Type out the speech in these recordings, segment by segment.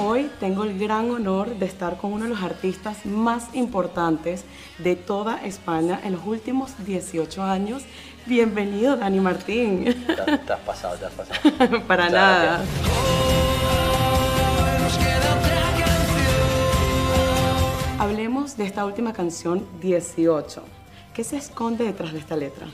Hoy tengo el gran honor de estar con uno de los artistas más importantes de toda España en los últimos 18 años. Bienvenido, Dani Martín. Te, te has pasado, te has pasado. Para Muchas nada. gracias. Hablemos de esta última canción, 18. ¿Qué se esconde detrás de esta letra?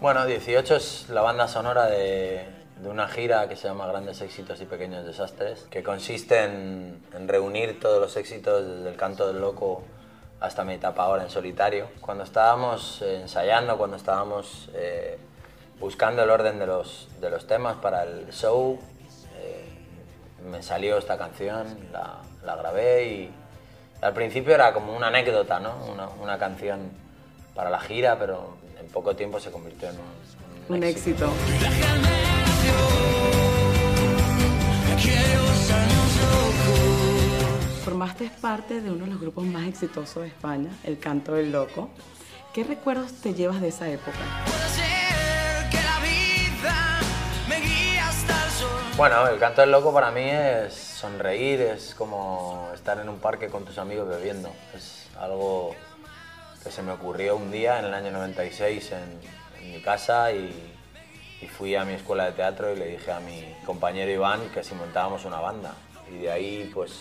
Bueno, 18 es la banda sonora de, de una gira que se llama Grandes Éxitos y Pequeños Desastres, que consiste en, en reunir todos los éxitos desde el canto del loco hasta mi etapa ahora en solitario. Cuando estábamos eh, ensayando, cuando estábamos eh, buscando el orden de los, de los temas para el show, eh, me salió esta canción, la, la grabé y al principio era como una anécdota, ¿no? Una, una canción para la gira, pero en poco tiempo se convirtió en un, Un éxito. Formaste parte de uno de los grupos más exitosos de España, El Canto del Loco. ¿Qué recuerdos te llevas de esa época? Bueno, el canto del loco para mí es sonreír, es como estar en un parque con tus amigos bebiendo. Es algo que se me ocurrió un día en el año 96 en, en mi casa y, y fui a mi escuela de teatro y le dije a mi compañero Iván que si montábamos una banda. Y de ahí pues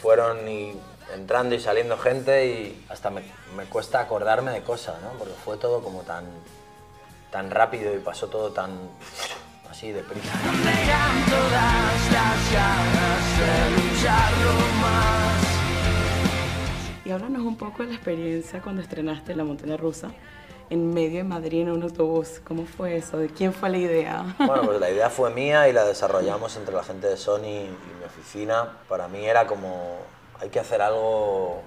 fueron y entrando y saliendo gente y hasta me, me cuesta acordarme de cosas, ¿no? Porque fue todo como tan, tan rápido y pasó todo tan así deprisa. Y háblanos un poco de la experiencia cuando estrenaste La Montaña Rusa en medio de Madrid en un autobús. ¿Cómo fue eso? ¿De quién fue la idea? Bueno, pues la idea fue mía y la desarrollamos entre la gente de Sony y mi oficina. Para mí era como, hay que hacer algo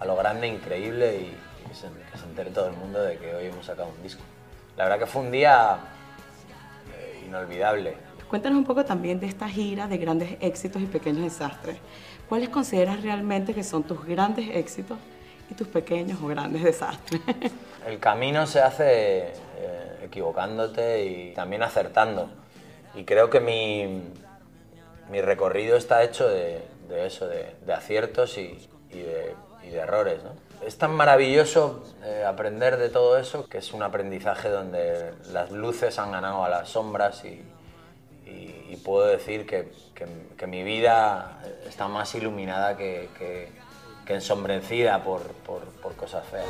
a lo grande, increíble y, y que, se, que se entere todo el mundo de que hoy hemos sacado un disco. La verdad que fue un día eh, inolvidable. Cuéntanos un poco también de esta gira de grandes éxitos y pequeños desastres. ¿Cuáles consideras realmente que son tus grandes éxitos y tus pequeños o grandes desastres? El camino se hace eh, equivocándote y también acertando. Y creo que mi, mi recorrido está hecho de, de eso, de, aciertos y, de, errores. ¿no? Es tan maravilloso eh, aprender de todo eso que es un aprendizaje donde las luces han ganado a las sombras y, puedo decir que, que- mi vida está más iluminada que, que- ensombrecida por- por cosas feas.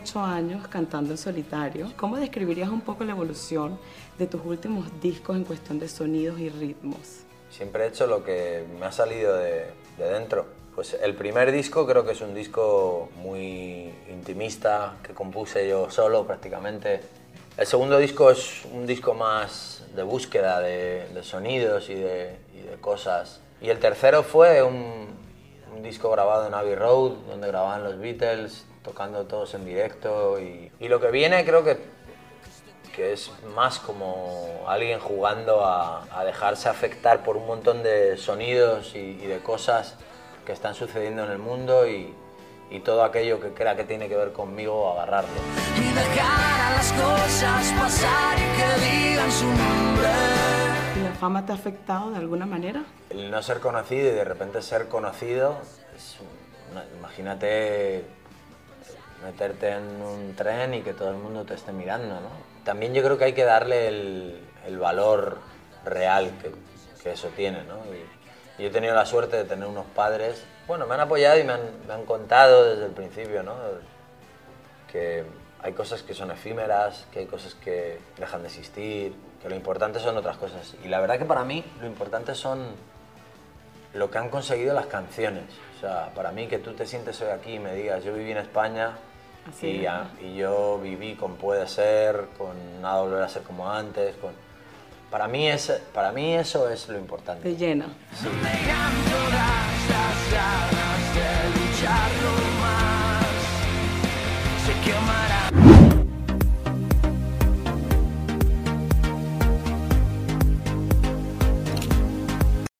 Ocho años cantando en solitario. ¿Cómo describirías un poco la evolución de tus últimos discos en cuestión de sonidos y ritmos? Siempre he hecho lo que me ha salido de, de dentro. Pues el primer disco creo que es un disco muy intimista, que compuse yo solo prácticamente. El segundo disco es un disco más de búsqueda de, de sonidos y de, y de cosas. Y el tercero fue un, un disco grabado en Abbey Road, donde grababan los Beatles, tocando todos en directo. Y, y lo que viene creo que que es más como alguien jugando a, a dejarse afectar por un montón de sonidos y, y de cosas que están sucediendo en el mundo y, y todo aquello que crea que tiene que ver conmigo, agarrarlo. y dejar a las cosas pasar y que digan su nombre. ¿Y la fama te ha afectado de alguna manera? El no ser conocido y de repente ser conocido, es una- imagínate meterte en un tren y que todo el mundo te esté mirando, ¿no? También yo creo que hay que darle el, el valor real que, que eso tiene, ¿no? Y, y he tenido la suerte de tener unos padres, bueno, me han apoyado y me han, me han contado desde el principio, ¿no? Que hay cosas que son efímeras, que hay cosas que dejan de existir, que lo importante son otras cosas. Y la verdad que para mí lo importante son lo que han conseguido las canciones. O sea, para mí que tú te sientes hoy aquí y me digas, yo viví en España y, yo viví con Puede Ser, con Nada Volver a Ser Como Antes. Con... Para, mí es, para mí eso es lo importante. Te llena.